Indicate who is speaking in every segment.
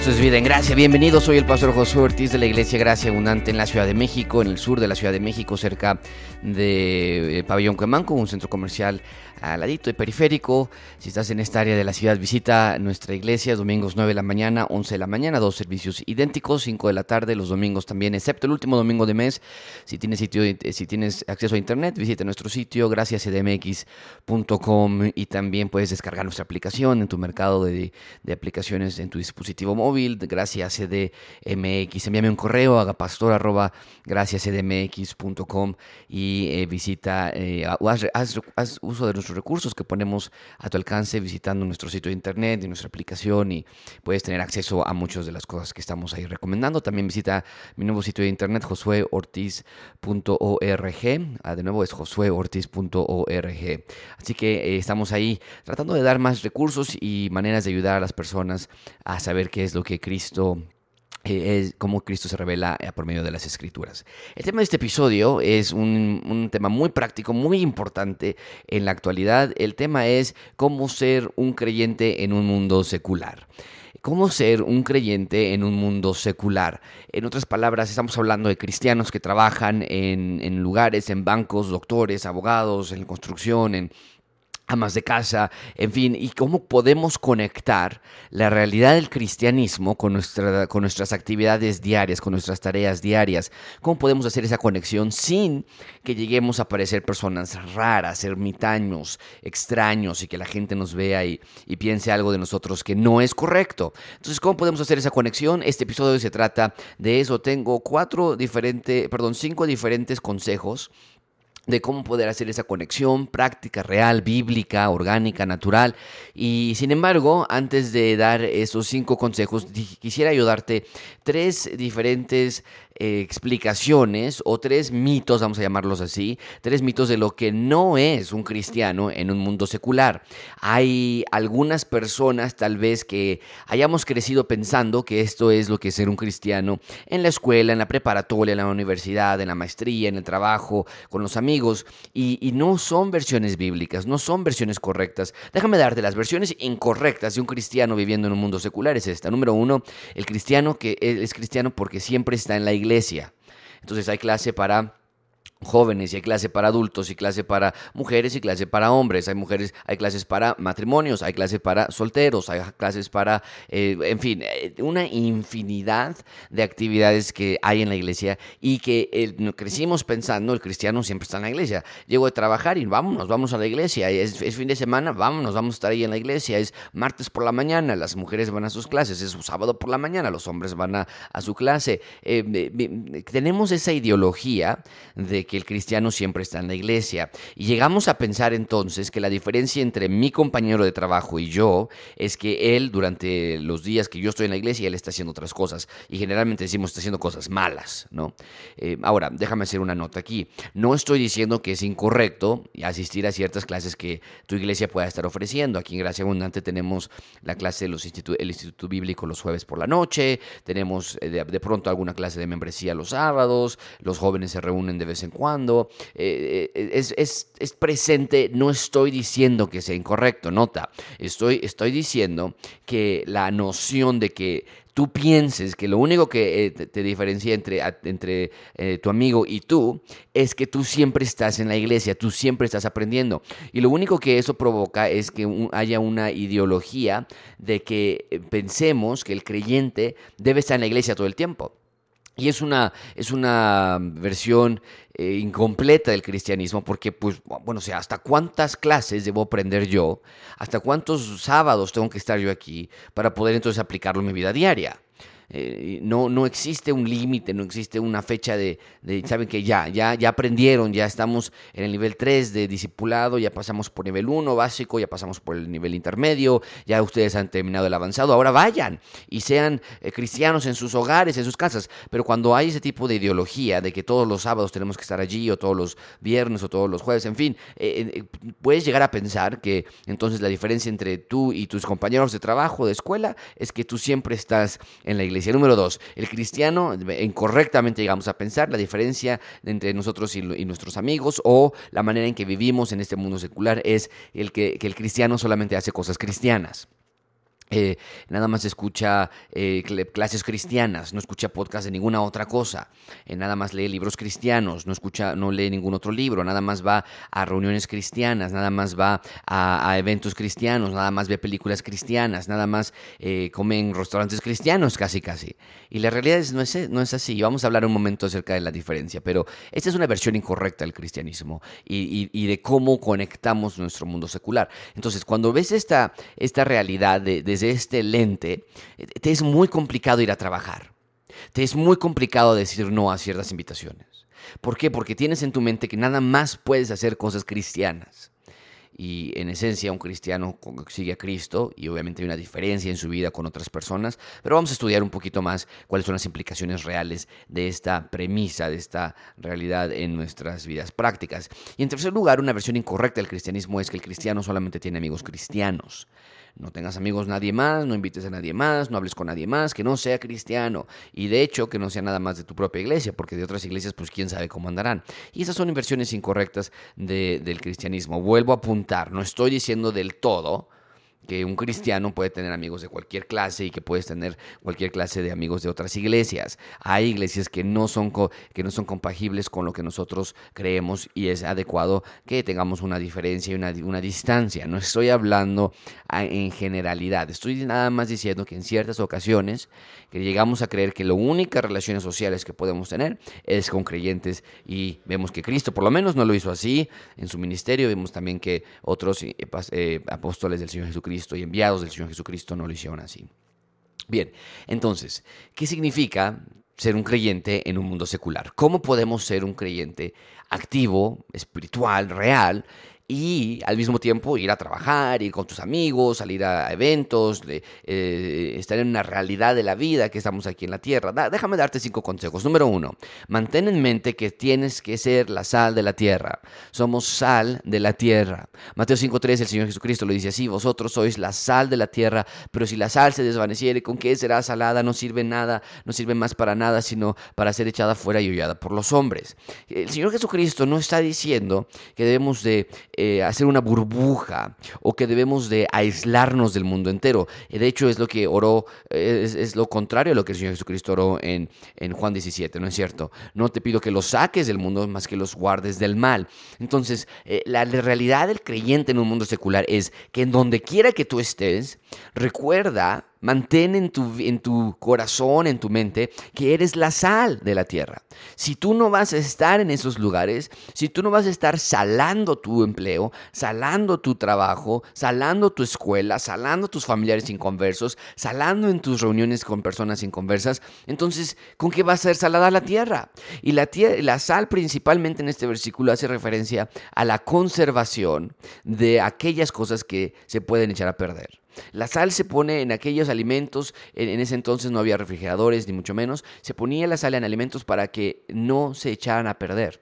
Speaker 1: Esto es Vida en Gracia. Bienvenidos. Soy el pastor Josué Ortiz de la Iglesia Gracia Abundante en la Ciudad de México, en el sur de la Ciudad de México, cerca de eh, Pabellón Cuemanco, un centro comercial al ladito de periférico. Si estás en esta área de la ciudad, visita nuestra iglesia domingos 9 de la mañana, 11 de la mañana, dos servicios idénticos, 5 de la tarde, los domingos también, excepto el último domingo de mes. Si tienes, sitio, si tienes acceso a internet, visita nuestro sitio graciascdmx.com y también puedes descargar nuestra aplicación en tu mercado de aplicaciones en tu dispositivo móvil, gracias CDMX. Envíame un correo a pastor.graciascdmx.com y eh, visita, eh, haz, haz, uso de nuestros recursos que ponemos a tu alcance visitando nuestro sitio de internet y nuestra aplicación y puedes tener acceso a muchas de las cosas que estamos ahí recomendando. También visita mi nuevo sitio de internet, josueortiz.org. Ah, de nuevo es josueortiz.org. Así que eh, estamos ahí tratando de dar más recursos y maneras de ayudar a las personas a saber qué es lo que Cristo eh, es cómo Cristo se revela eh, por medio de las escrituras. El tema de este episodio es un, un, tema muy práctico, muy importante en la actualidad. El tema es cómo ser un creyente en un mundo secular. ¿Cómo ser un creyente en un mundo secular? En otras palabras, estamos hablando de cristianos que trabajan en, en lugares, en bancos, doctores, abogados, en construcción, en amas de casa, en fin, y cómo podemos conectar la realidad del cristianismo con, nuestra, con nuestras actividades diarias, con nuestras tareas diarias, cómo podemos hacer esa conexión sin que lleguemos a parecer personas raras, ermitaños, extraños y que la gente nos vea y, y piense algo de nosotros que no es correcto. Entonces, ¿cómo podemos hacer esa conexión? Este episodio se trata de eso. Tengo cuatro diferentes, perdón, cinco diferentes consejos de cómo poder hacer esa conexión práctica, real, bíblica, orgánica, natural. Y sin embargo, antes de dar esos cinco consejos, quisiera ayudarte tres diferentes explicaciones o tres mitos, vamos a llamarlos así, tres mitos de lo que no es un cristiano en un mundo secular. Hay algunas personas tal vez que hayamos crecido pensando que esto es lo que es ser un cristiano en la escuela, en la preparatoria, en la universidad, en la maestría, en el trabajo, con los amigos, y, y no son versiones bíblicas, no son versiones correctas. Déjame darte las versiones incorrectas de un cristiano viviendo en un mundo secular. Es esta. Número uno, el cristiano que es cristiano porque siempre está en la iglesia Entonces hay clase para jóvenes y hay clase para adultos y clase para mujeres y clase para hombres. Hay mujeres, hay clases para matrimonios, hay clases para solteros, hay clases para, eh, en fin, eh, una infinidad de actividades que hay en la iglesia y que eh, crecimos pensando, el cristiano siempre está en la iglesia. Llego de trabajar y vámonos, vamos a la iglesia. Es, fin de semana, vámonos, vamos a estar ahí en la iglesia. Es martes por la mañana, las mujeres van a sus clases. Es sábado por la mañana, los hombres van a, su clase. tenemos esa ideología de que el cristiano siempre está en la iglesia. Y llegamos a pensar entonces que la diferencia entre mi compañero de trabajo y yo es que él durante los días que yo estoy en la iglesia, él está haciendo otras cosas. Y generalmente decimos está haciendo cosas malas, ¿no? Eh, ahora, déjame hacer una nota aquí. No estoy diciendo que es incorrecto asistir a ciertas clases que tu iglesia pueda estar ofreciendo. Aquí en Gracia Abundante tenemos la clase del instituto, Bíblico los jueves por la noche, tenemos eh, de, de pronto alguna clase de membresía los sábados, los jóvenes se reúnen de vez en cuando, eh, eh, es, es, es, presente, no estoy diciendo que sea incorrecto, nota, estoy, estoy diciendo que la noción de que tú pienses que lo único que eh, te, diferencia entre, entre tu amigo y tú es que tú siempre estás en la iglesia, tú siempre estás aprendiendo. Y lo único que eso provoca es que haya una ideología de que pensemos que el creyente debe estar en la iglesia todo el tiempo. Y es una, es una versión eh, incompleta del cristianismo porque, pues, bueno, o sea, ¿hasta cuántas clases debo aprender yo? ¿Hasta cuántos sábados tengo que estar yo aquí para poder entonces aplicarlo en mi vida diaria? Eh, no, no existe un límite, no existe una fecha de, saben que ya, ya, ya aprendieron, ya estamos en el nivel 3 de discipulado, ya pasamos por nivel 1 básico, ya pasamos por el nivel intermedio, ya ustedes han terminado el avanzado, ahora vayan y sean eh, cristianos en sus hogares, en sus casas. Pero cuando hay ese tipo de ideología de que todos los sábados tenemos que estar allí, o todos los viernes, o todos los jueves, en fin, eh, puedes llegar a pensar que entonces la diferencia entre tú y tus compañeros de trabajo, de escuela, es que tú siempre estás en la iglesia Número dos, el cristiano, incorrectamente llegamos a pensar la diferencia entre nosotros y, nuestros amigos o la manera en que vivimos en este mundo secular es el que, que el cristiano solamente hace cosas cristianas. Eh, nada más escucha eh, clases cristianas, no escucha podcast de ninguna otra cosa, eh, nada más lee libros cristianos, no escucha, no lee ningún otro libro, nada más va a reuniones cristianas, nada más va a, eventos cristianos, nada más ve películas cristianas, nada más come en restaurantes cristianos, casi casi. Y la realidad es, no, es, no es así. Vamos a hablar un momento acerca de la diferencia, pero esta es una versión incorrecta del cristianismo y, y, de cómo conectamos nuestro mundo secular. Entonces, cuando ves esta, esta realidad de desde este lente, te es muy complicado ir a trabajar. Te es muy complicado decir no a ciertas invitaciones. ¿Por qué? Porque tienes en tu mente que nada más puedes hacer cosas cristianas. Y en esencia un cristiano sigue a Cristo y obviamente hay una diferencia en su vida con otras personas, pero vamos a estudiar un poquito más cuáles son las implicaciones reales de esta premisa, de esta realidad en nuestras vidas prácticas. Y en tercer lugar, una versión incorrecta del cristianismo es que el cristiano solamente tiene amigos cristianos. No tengas amigos nadie más, no invites a nadie más, no hables con nadie más que no sea cristiano. Y de hecho, que no sea nada más de tu propia iglesia, porque de otras iglesias, pues quién sabe cómo andarán. Y esas son inversiones incorrectas del cristianismo. Vuelvo a apuntar, no estoy diciendo del todo que un cristiano puede tener amigos de cualquier clase y que puedes tener cualquier clase de amigos de otras iglesias. Hay iglesias que no son, que no son compagibles con lo que nosotros creemos y es adecuado que tengamos una diferencia y una, una distancia. No estoy hablando en generalidad, estoy nada más diciendo que en ciertas ocasiones que llegamos a creer que las únicas relaciones sociales que podemos tener es con creyentes y vemos que Cristo por lo menos no lo hizo así en su ministerio, vemos también que otros eh, eh, apóstoles del Señor Jesucristo y enviados del Señor Jesucristo no lo hicieron así. Bien, entonces, ¿qué significa ser un creyente en un mundo secular? ¿Cómo podemos ser un creyente activo, espiritual, real, y al mismo tiempo ir a trabajar, ir con tus amigos, salir a eventos, eh, estar en una realidad de la vida que estamos aquí en la tierra. déjame darte cinco consejos. Número uno, mantén en mente que tienes que ser la sal de la tierra. Somos sal de la tierra. Mateo 5.3, el Señor Jesucristo lo dice así, vosotros sois la sal de la tierra, pero si la sal se desvaneciere, ¿con qué será salada? No sirve nada, no sirve más para nada, sino para ser echada fuera y hollada por los hombres. El Señor Jesucristo no está diciendo que debemos de eh, hacer una burbuja o que debemos de aislarnos del mundo entero. De hecho, es lo que oró, es, lo contrario a lo que el Señor Jesucristo oró en, en Juan 17, ¿no es cierto? No te pido que los saques del mundo, más que los guardes del mal. Entonces, eh, la realidad del creyente en un mundo secular es que en donde quiera que tú estés, recuerda Mantén en tu, en tu corazón, en tu mente, que eres la sal de la tierra. Si tú no vas a estar en esos lugares, si tú no vas a estar salando tu empleo, salando tu trabajo, salando tu escuela, salando tus familiares inconversos, salando en tus reuniones con personas inconversas, entonces, ¿con qué va a ser salada la tierra? Y la, la sal principalmente en este versículo hace referencia a la conservación de aquellas cosas que se pueden echar a perder. La sal se pone en aquellos alimentos, en, ese entonces no había refrigeradores ni mucho menos, se ponía la sal en alimentos para que no se echaran a perder.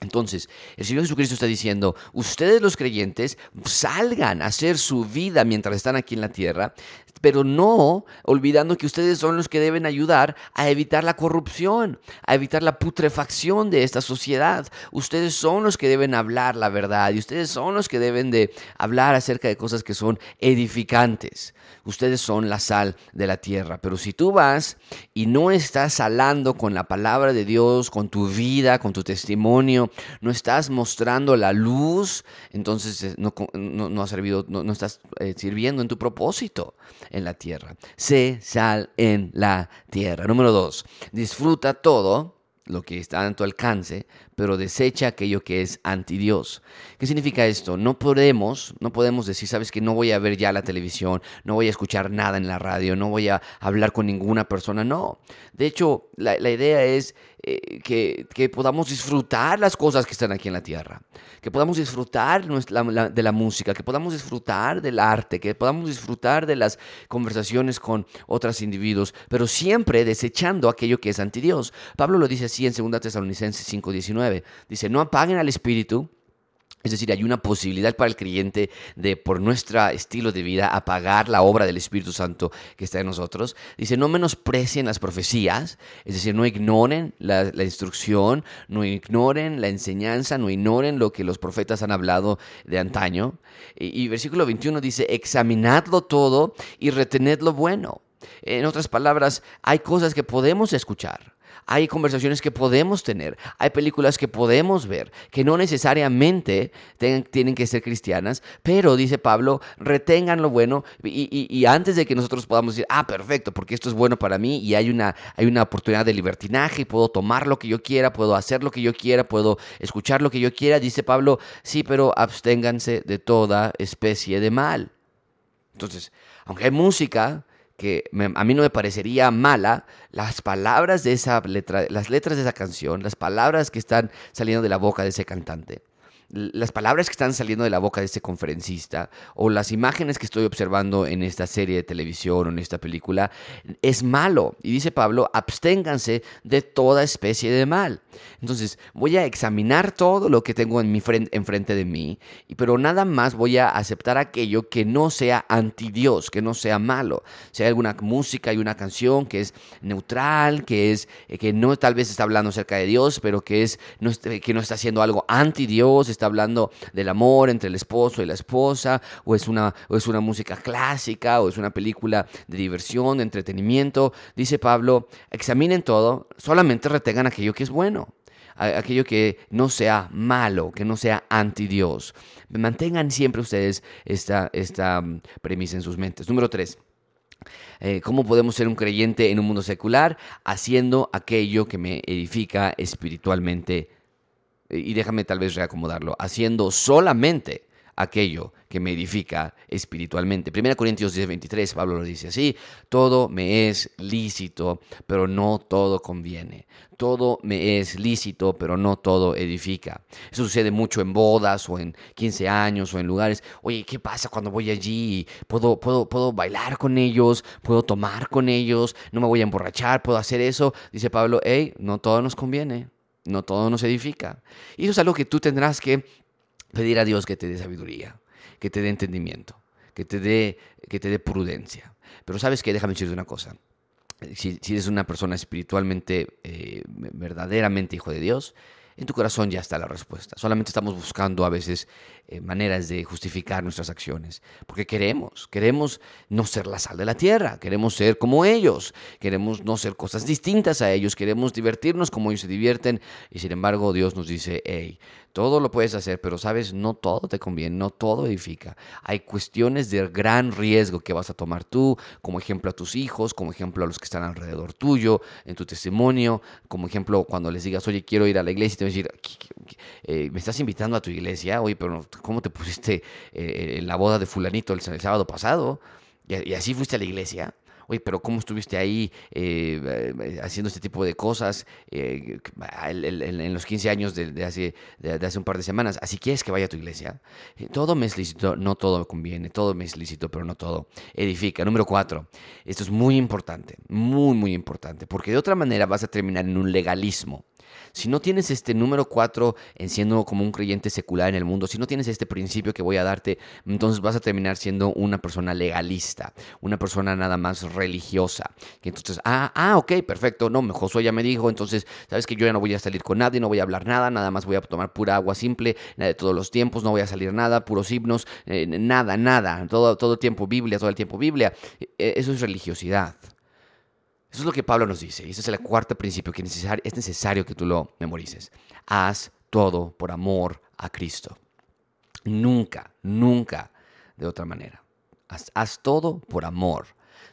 Speaker 1: Entonces, el Señor Jesucristo está diciendo, ustedes los creyentes salgan a hacer su vida mientras están aquí en la tierra, pero no olvidando que ustedes son los que deben ayudar a evitar la corrupción, a evitar la putrefacción de esta sociedad. Ustedes son los que deben hablar la verdad y ustedes son los que deben de hablar acerca de cosas que son edificantes. Ustedes son la sal de la tierra, pero si tú vas y no estás salando con la palabra de Dios, con tu vida, con tu testimonio, no estás mostrando la luz, entonces eh, no, no, servido, no, estás eh, sirviendo en tu propósito en la tierra. Sé sal en la tierra. Número dos, disfruta todo lo que está a tu alcance, pero desecha aquello que es anti Dios. ¿Qué significa esto? No podemos, no podemos decir, sabes que no voy a ver ya la televisión, no voy a escuchar nada en la radio, no voy a hablar con ninguna persona. No. De hecho, la, idea es eh, que, podamos disfrutar las cosas que están aquí en la tierra, que podamos disfrutar de la música, que podamos disfrutar del arte, que podamos disfrutar de las conversaciones con otros individuos, pero siempre desechando aquello que es anti Dios. Pablo lo dice así en 2 Tesalonicenses 5:19. Dice, no apaguen al espíritu Es decir, hay una posibilidad para el creyente de, por nuestro estilo de vida, apagar la obra del Espíritu Santo que está en nosotros. Dice, no menosprecien las profecías, es decir, no ignoren la, instrucción, no ignoren la enseñanza, no ignoren lo que los profetas han hablado de antaño. Y, y versículo 21 dice, examinadlo todo y retened lo bueno. En otras palabras, hay cosas que podemos escuchar hay conversaciones que podemos tener, hay películas que podemos ver, que no necesariamente tienen que ser cristianas, pero dice Pablo, retengan lo bueno y, antes de que nosotros podamos decir, ah, perfecto, porque esto es bueno para mí y hay una, hay una oportunidad de libertinaje, puedo tomar lo que yo quiera, puedo hacer lo que yo quiera, puedo escuchar lo que yo quiera, dice Pablo, sí, pero absténganse de toda especie de mal. Entonces, aunque hay música, que a mí no me parecería mala, las palabras de esa letra, las letras de esa canción, las palabras que están saliendo de la boca de ese cantante, las palabras que están saliendo de la boca de este conferencista o las imágenes que estoy observando en esta serie de televisión o en esta película es malo. Y dice Pablo, absténganse de toda especie de mal. Entonces, voy a examinar todo lo que tengo en mi frente, enfrente de mí, pero nada más voy a aceptar aquello que no sea anti Dios, que no sea malo. Si hay alguna música y una canción que es neutral, que es eh, que no tal vez está hablando acerca de Dios, pero que es que no está haciendo algo anti Dios, está hablando del amor entre el esposo y la esposa, o es una, es una música clásica, o es una película de diversión, de entretenimiento. Dice Pablo, examinen todo, solamente retengan aquello que es bueno aquello que no sea malo, que no sea anti Dios. Mantengan siempre ustedes esta, esta mm, premisa en sus mentes. Número tres. Eh, ¿Cómo podemos ser un creyente en un mundo secular? Haciendo aquello que me edifica espiritualmente y déjame tal vez reacomodarlo, haciendo solamente aquello que me edifica espiritualmente. 1 Corintios 10, 23, Pablo lo dice así, todo me es lícito, pero no todo conviene. Todo me es lícito, pero no todo edifica. Eso sucede mucho en bodas o en 15 años o en lugares. Oye, ¿qué pasa cuando voy allí? ¿Puedo, puedo, puedo bailar con ellos? ¿Puedo tomar con ellos? ¿No me voy a emborrachar? ¿Puedo hacer eso? Dice Pablo, hey, no todo nos conviene no todo nos edifica. Y eso es algo que tú tendrás que pedir a Dios que te dé sabiduría, que te dé entendimiento, que te dé, que te dé prudencia. Pero sabes que, déjame decirte una cosa. Si, eres una persona espiritualmente, eh, verdaderamente hijo de Dios, en tu corazón ya está la respuesta. Solamente estamos buscando a veces eh, maneras de justificar nuestras acciones, porque queremos, queremos no ser la sal de la tierra, queremos ser como ellos, queremos no ser cosas distintas a ellos, queremos divertirnos como ellos se divierten, y sin embargo Dios nos dice, hey, todo lo puedes hacer, pero sabes, no todo te conviene, no todo edifica. Hay cuestiones de gran riesgo que vas a tomar tú, como ejemplo a tus hijos, como ejemplo a los que están alrededor tuyo, en tu testimonio, como ejemplo cuando les digas, oye, quiero ir a la iglesia, y te voy a decir, eh, me estás invitando a tu iglesia, oye, pero ¿cómo te pusiste eh, en la boda de fulanito el, sábado pasado? y así fuiste a la iglesia oye, pero ¿cómo estuviste ahí eh, eh, haciendo este tipo de cosas eh, en, los 15 años de, hace, de, hace un par de semanas? ¿Así quieres que vaya a tu iglesia? Todo me es lícito, no todo conviene, todo me es lícito, pero no todo edifica. Número cuatro, esto es muy importante, muy, muy importante, porque de otra manera vas a terminar en un legalismo. Si no tienes este número 4 en siendo como un creyente secular en el mundo, si no tienes este principio que voy a darte, entonces vas a terminar siendo una persona legalista, una persona nada más religiosa. Que entonces, ah, ah, ok, perfecto, no, Josué ya me dijo, entonces, sabes que yo ya no voy a salir con nadie, no voy a hablar nada, nada más voy a tomar pura agua simple, de todos los tiempos, no voy a salir nada, puros himnos, eh, nada, nada, todo, todo tiempo Biblia, todo el tiempo Biblia. E, eso es religiosidad. Eso es lo que Pablo nos dice. Y ese es el cuarto principio que es necesario que tú lo memorices. Haz todo por amor a Cristo. Nunca, nunca de otra manera. Haz, haz todo por amor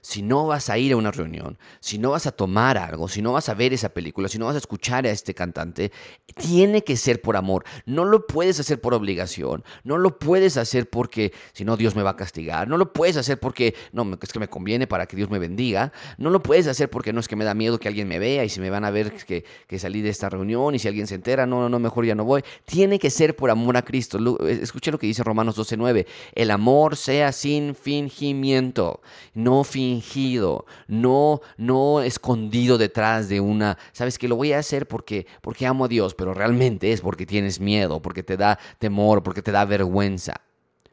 Speaker 1: si no vas a ir a una reunión, si no vas a tomar algo, si no vas a ver esa película, si no vas a escuchar a este cantante, tiene que ser por amor. No lo puedes hacer por obligación, no lo puedes hacer porque si no Dios me va a castigar, no lo puedes hacer porque no, es que me conviene para que Dios me bendiga, no lo puedes hacer porque no es que me da miedo que alguien me vea y si me van a ver que, que salí de esta reunión y si alguien se entera, no, no, mejor ya no voy. Tiene que ser por amor a Cristo. Escuche lo que dice Romanos 12.9, el amor sea sin fingimiento, no fingimiento fingido, no, no escondido detrás de una, sabes que lo voy a hacer porque, porque amo a Dios, pero realmente es porque tienes miedo, porque te da temor, porque te da vergüenza.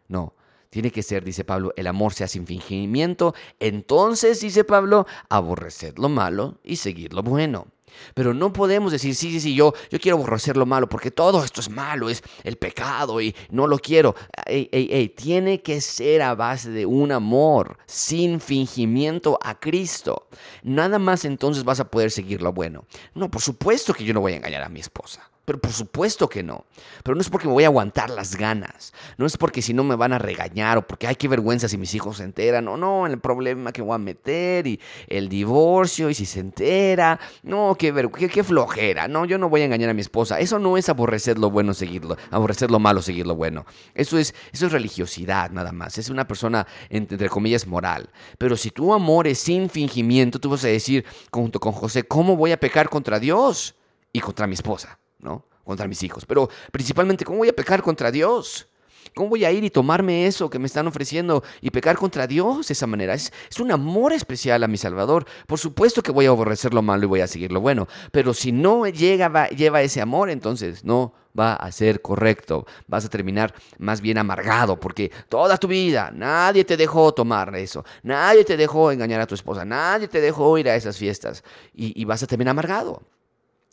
Speaker 1: No, tiene que ser, dice Pablo, el amor sea sin fingimiento. Entonces, dice Pablo, aborreced lo malo y seguir lo bueno. Pero no podemos decir, sí, sí, sí, yo, yo quiero aborrecer lo malo, porque todo esto es malo, es el pecado y no lo quiero. Ey, ey, ey, tiene que ser a base de un amor, sin fingimiento a Cristo. Nada más entonces vas a poder seguir lo bueno. No, por supuesto que yo no voy a engañar a mi esposa. Pero por supuesto que no. Pero no es porque me voy a aguantar las ganas. No es porque si no me van a regañar o porque hay que vergüenza si mis hijos se enteran. No, no, el problema que voy a meter y el divorcio y si se entera. No, qué, qué, flojera. No, yo no voy a engañar a mi esposa. Eso no es aborrecer lo bueno, seguirlo. Aborrecer lo malo, seguir lo bueno. Eso es, eso es religiosidad nada más. Es una persona, entre comillas, moral. Pero si tu amor es sin fingimiento, tú vas a decir, junto con José, ¿cómo voy a pecar contra Dios y contra mi esposa? ¿No? Contra mis hijos. Pero principalmente, ¿cómo voy a pecar contra Dios? ¿Cómo voy a ir y tomarme eso que me están ofreciendo y pecar contra Dios de esa manera? Es, es, un amor especial a mi Salvador. Por supuesto que voy a aborrecer lo malo y voy a seguir lo bueno. Pero si no llega, lleva ese amor, entonces no va a ser correcto. Vas a terminar más bien amargado porque toda tu vida nadie te dejó tomar eso. Nadie te dejó engañar a tu esposa. Nadie te dejó ir a esas fiestas. Y, y vas a terminar amargado.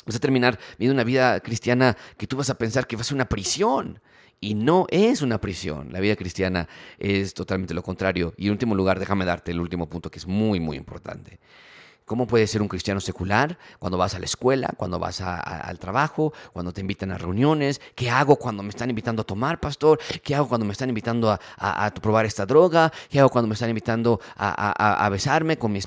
Speaker 1: Vas a terminar viviendo una vida cristiana que tú vas a pensar que va a ser una prisión. Y no es una prisión. La vida cristiana es totalmente lo contrario. Y en último lugar, déjame darte el último punto que es muy, muy importante. ¿Cómo puedes ser un cristiano secular cuando vas a la escuela, cuando vas al trabajo, cuando te invitan a reuniones? ¿Qué hago cuando me están invitando a tomar, pastor? ¿Qué hago cuando me están invitando a, probar esta droga? ¿Qué hago cuando me están invitando a, besarme con,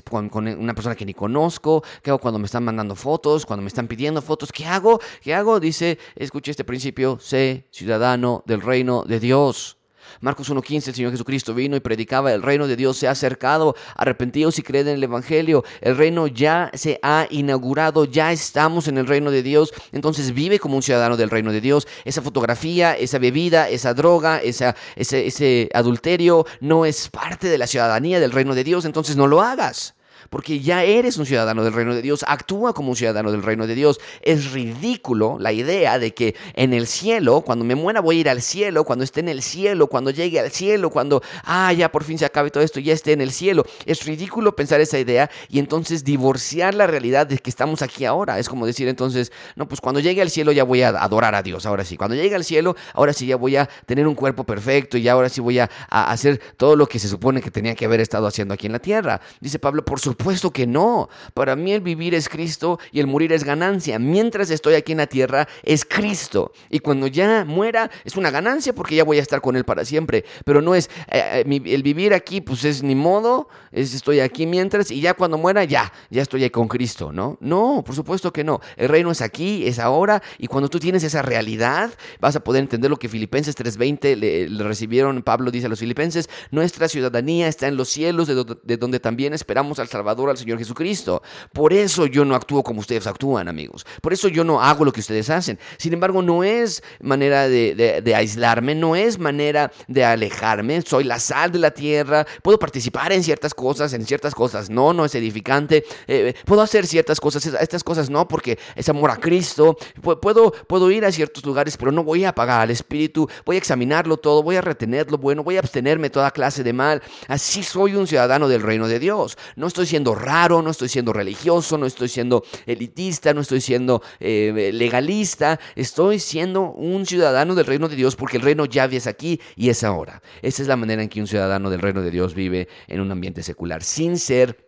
Speaker 1: una persona que ni conozco? ¿Qué hago cuando me están mandando fotos? ¿Cuando me están pidiendo fotos? ¿Qué hago? ¿Qué hago? Dice, escuché este principio, sé ciudadano del reino de Dios. Marcos 1.15, el Señor Jesucristo vino y predicaba, el reino de Dios se ha acercado, arrepentidos y creen en el Evangelio, el reino ya se ha inaugurado, ya estamos en el reino de Dios, entonces vive como un ciudadano del reino de Dios. Esa fotografía, esa bebida, esa droga, esa, ese, ese adulterio no es parte de la ciudadanía del reino de Dios, entonces no lo hagas porque ya eres un ciudadano del reino de Dios, actúa como un ciudadano del reino de Dios. Es ridículo la idea de que en el cielo, cuando me muera voy a ir al cielo, cuando esté en el cielo, cuando llegue al cielo, cuando, ah, ya por fin se acabe todo esto, ya esté en el cielo. Es ridículo pensar esa idea y entonces divorciar la realidad de que estamos aquí ahora. Es como decir entonces, no, pues cuando llegue al cielo ya voy a adorar a Dios, ahora sí. Cuando llegue al cielo, ahora sí ya voy a tener un cuerpo perfecto y ahora sí voy a, a hacer todo lo que se supone que tenía que haber estado haciendo aquí en la tierra. Dice Pablo, por supuesto supuesto que no. Para mí el vivir es Cristo y el morir es ganancia. Mientras estoy aquí en la tierra es Cristo. Y cuando ya muera es una ganancia porque ya voy a estar con Él para siempre. Pero no es eh, eh, el vivir aquí, pues es ni modo, es estoy aquí mientras y ya cuando muera ya, ya estoy ahí con Cristo, ¿no? No, por supuesto que no. El reino es aquí, es ahora y cuando tú tienes esa realidad vas a poder entender lo que Filipenses 3:20 le, recibieron. Pablo dice a los filipenses, nuestra ciudadanía está en los cielos de donde también esperamos al Salvador al Señor Jesucristo. Por eso yo no actúo como ustedes actúan, amigos. Por eso yo no hago lo que ustedes hacen. Sin embargo, no es manera de, aislarme, no es manera de alejarme. Soy la sal de la tierra. Puedo participar en ciertas cosas, en ciertas cosas no, no es edificante. Eh, puedo hacer ciertas cosas, estas cosas no, porque es amor a Cristo. Puedo, puedo ir a ciertos lugares, pero no voy a apagar al Espíritu. Voy a examinarlo todo, voy a retener lo bueno, voy a abstenerme toda clase de mal. Así soy un ciudadano del reino de Dios. No estoy siendo raro, no estoy siendo religioso, no estoy siendo elitista, no estoy siendo eh, legalista, estoy siendo un ciudadano del reino de Dios porque el reino ya es aquí y es ahora. Esa es la manera en que un ciudadano del reino de Dios vive en un ambiente secular, sin ser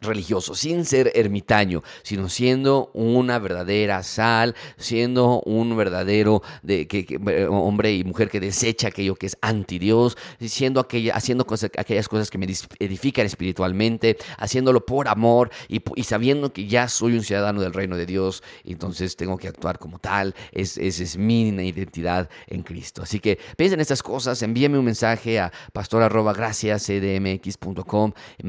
Speaker 1: religioso, sin ser ermitaño, sino siendo una verdadera sal, siendo un verdadero eh, hombre y mujer que desecha aquello que es anti Dios, siendo aquella, haciendo cosas, aquellas cosas que me edifican espiritualmente, haciéndolo por amor y, sabiendo que ya soy un ciudadano del reino de Dios, entonces tengo que actuar como tal, es, esa es mi identidad en Cristo. Así que piensa en estas cosas, envíame un mensaje a pastor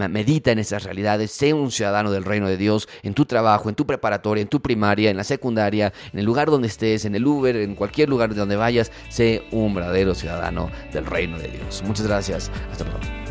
Speaker 1: medita en esas realidades, sé un ciudadano del reino de Dios en tu trabajo, en tu preparatoria, en tu primaria, en la secundaria, en el lugar donde estés, en el Uber, en cualquier lugar de donde vayas, sé un verdadero ciudadano del reino de Dios. Muchas gracias. Hasta pronto.